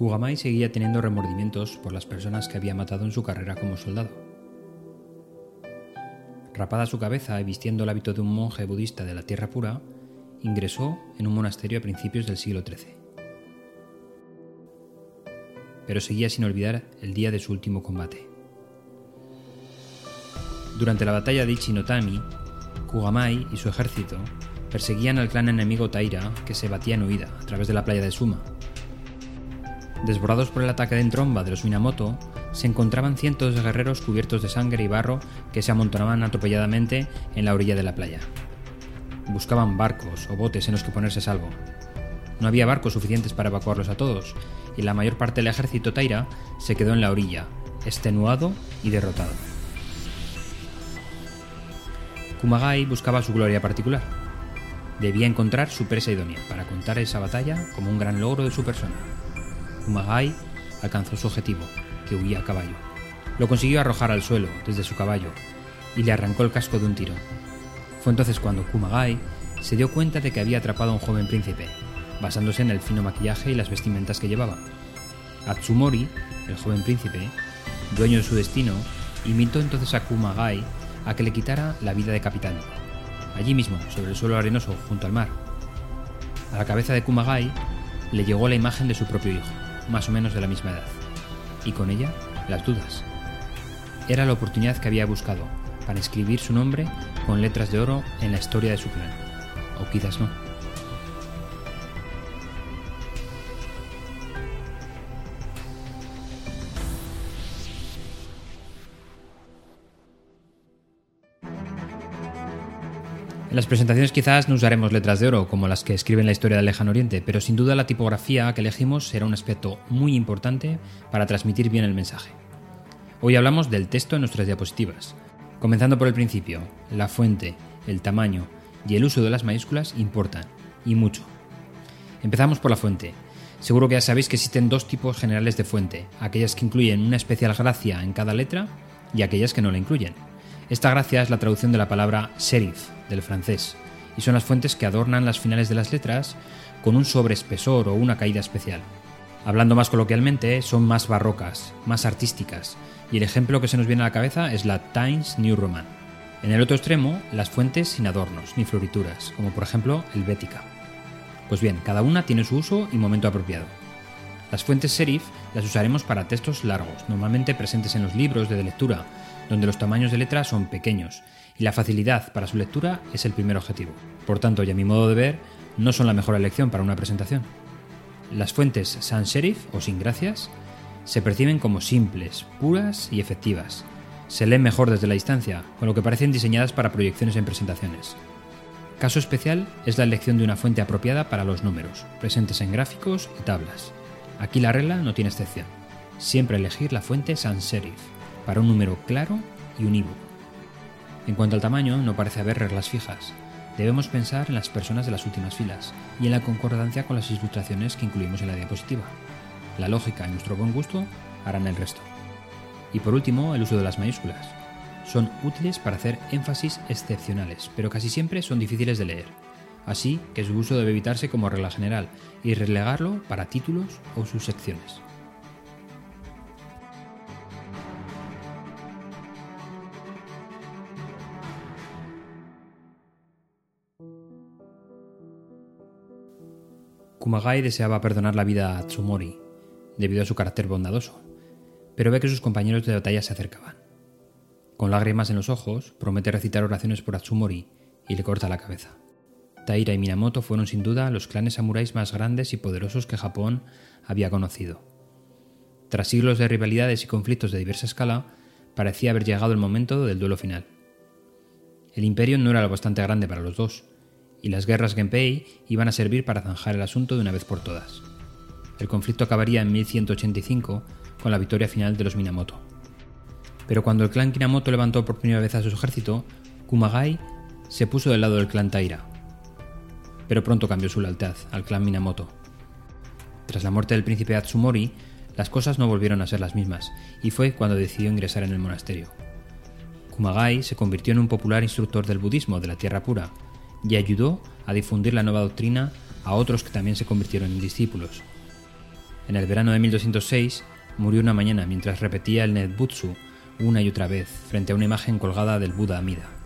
Kugamai seguía teniendo remordimientos por las personas que había matado en su carrera como soldado. Rapada su cabeza y vistiendo el hábito de un monje budista de la Tierra Pura, ingresó en un monasterio a principios del siglo XIII. Pero seguía sin olvidar el día de su último combate. Durante la batalla de Ichinotami, Kugamai y su ejército perseguían al clan enemigo Taira que se batía en huida a través de la playa de Suma. Desbordados por el ataque de entromba de los Minamoto, se encontraban cientos de guerreros cubiertos de sangre y barro que se amontonaban atropelladamente en la orilla de la playa. Buscaban barcos o botes en los que ponerse a salvo. No había barcos suficientes para evacuarlos a todos, y la mayor parte del ejército Taira se quedó en la orilla, extenuado y derrotado. Kumagai buscaba su gloria particular. Debía encontrar su presa idónea para contar esa batalla como un gran logro de su persona. Kumagai alcanzó su objetivo, que huía a caballo. Lo consiguió arrojar al suelo desde su caballo y le arrancó el casco de un tiro. Fue entonces cuando Kumagai se dio cuenta de que había atrapado a un joven príncipe, basándose en el fino maquillaje y las vestimentas que llevaba. Atsumori, el joven príncipe, dueño de su destino, invitó entonces a Kumagai a que le quitara la vida de capitán, allí mismo, sobre el suelo arenoso junto al mar. A la cabeza de Kumagai le llegó la imagen de su propio hijo, más o menos de la misma edad, y con ella las dudas. Era la oportunidad que había buscado para escribir su nombre con letras de oro en la historia de su clan, o quizás no. En las presentaciones quizás no usaremos letras de oro como las que escriben la historia del lejano oriente, pero sin duda la tipografía que elegimos será un aspecto muy importante para transmitir bien el mensaje. Hoy hablamos del texto en nuestras diapositivas. Comenzando por el principio, la fuente, el tamaño y el uso de las mayúsculas importan, y mucho. Empezamos por la fuente. Seguro que ya sabéis que existen dos tipos generales de fuente, aquellas que incluyen una especial gracia en cada letra y aquellas que no la incluyen. Esta gracia es la traducción de la palabra serif, del francés, y son las fuentes que adornan las finales de las letras con un sobreespesor o una caída especial. Hablando más coloquialmente, son más barrocas, más artísticas, y el ejemplo que se nos viene a la cabeza es la Times New Roman. En el otro extremo, las fuentes sin adornos ni florituras, como por ejemplo el Bética. Pues bien, cada una tiene su uso y momento apropiado. Las fuentes serif las usaremos para textos largos, normalmente presentes en los libros de lectura, donde los tamaños de letra son pequeños y la facilidad para su lectura es el primer objetivo. Por tanto, y a mi modo de ver, no son la mejor elección para una presentación. Las fuentes sans serif o sin gracias se perciben como simples, puras y efectivas. Se leen mejor desde la distancia, con lo que parecen diseñadas para proyecciones en presentaciones. Caso especial es la elección de una fuente apropiada para los números, presentes en gráficos y tablas. Aquí la regla no tiene excepción. Siempre elegir la fuente sans serif para un número claro y unívoco. En cuanto al tamaño, no parece haber reglas fijas. Debemos pensar en las personas de las últimas filas y en la concordancia con las ilustraciones que incluimos en la diapositiva. La lógica y nuestro buen gusto harán el resto. Y por último, el uso de las mayúsculas. Son útiles para hacer énfasis excepcionales, pero casi siempre son difíciles de leer. Así que su uso debe evitarse como regla general y relegarlo para títulos o subsecciones. Kumagai deseaba perdonar la vida a Tsumori, debido a su carácter bondadoso, pero ve que sus compañeros de batalla se acercaban. Con lágrimas en los ojos, promete recitar oraciones por Atsumori y le corta la cabeza. Taira y Minamoto fueron sin duda los clanes samuráis más grandes y poderosos que Japón había conocido. Tras siglos de rivalidades y conflictos de diversa escala, parecía haber llegado el momento del duelo final. El imperio no era lo bastante grande para los dos, y las guerras Genpei iban a servir para zanjar el asunto de una vez por todas. El conflicto acabaría en 1185 con la victoria final de los Minamoto. Pero cuando el clan Minamoto levantó por primera vez a su ejército, Kumagai se puso del lado del clan Taira. Pero pronto cambió su lealtad al clan Minamoto. Tras la muerte del príncipe Atsumori, las cosas no volvieron a ser las mismas, y fue cuando decidió ingresar en el monasterio. Kumagai se convirtió en un popular instructor del budismo de la Tierra Pura, y ayudó a difundir la nueva doctrina a otros que también se convirtieron en discípulos. En el verano de 1206 murió una mañana mientras repetía el Netbutsu una y otra vez frente a una imagen colgada del Buda Amida.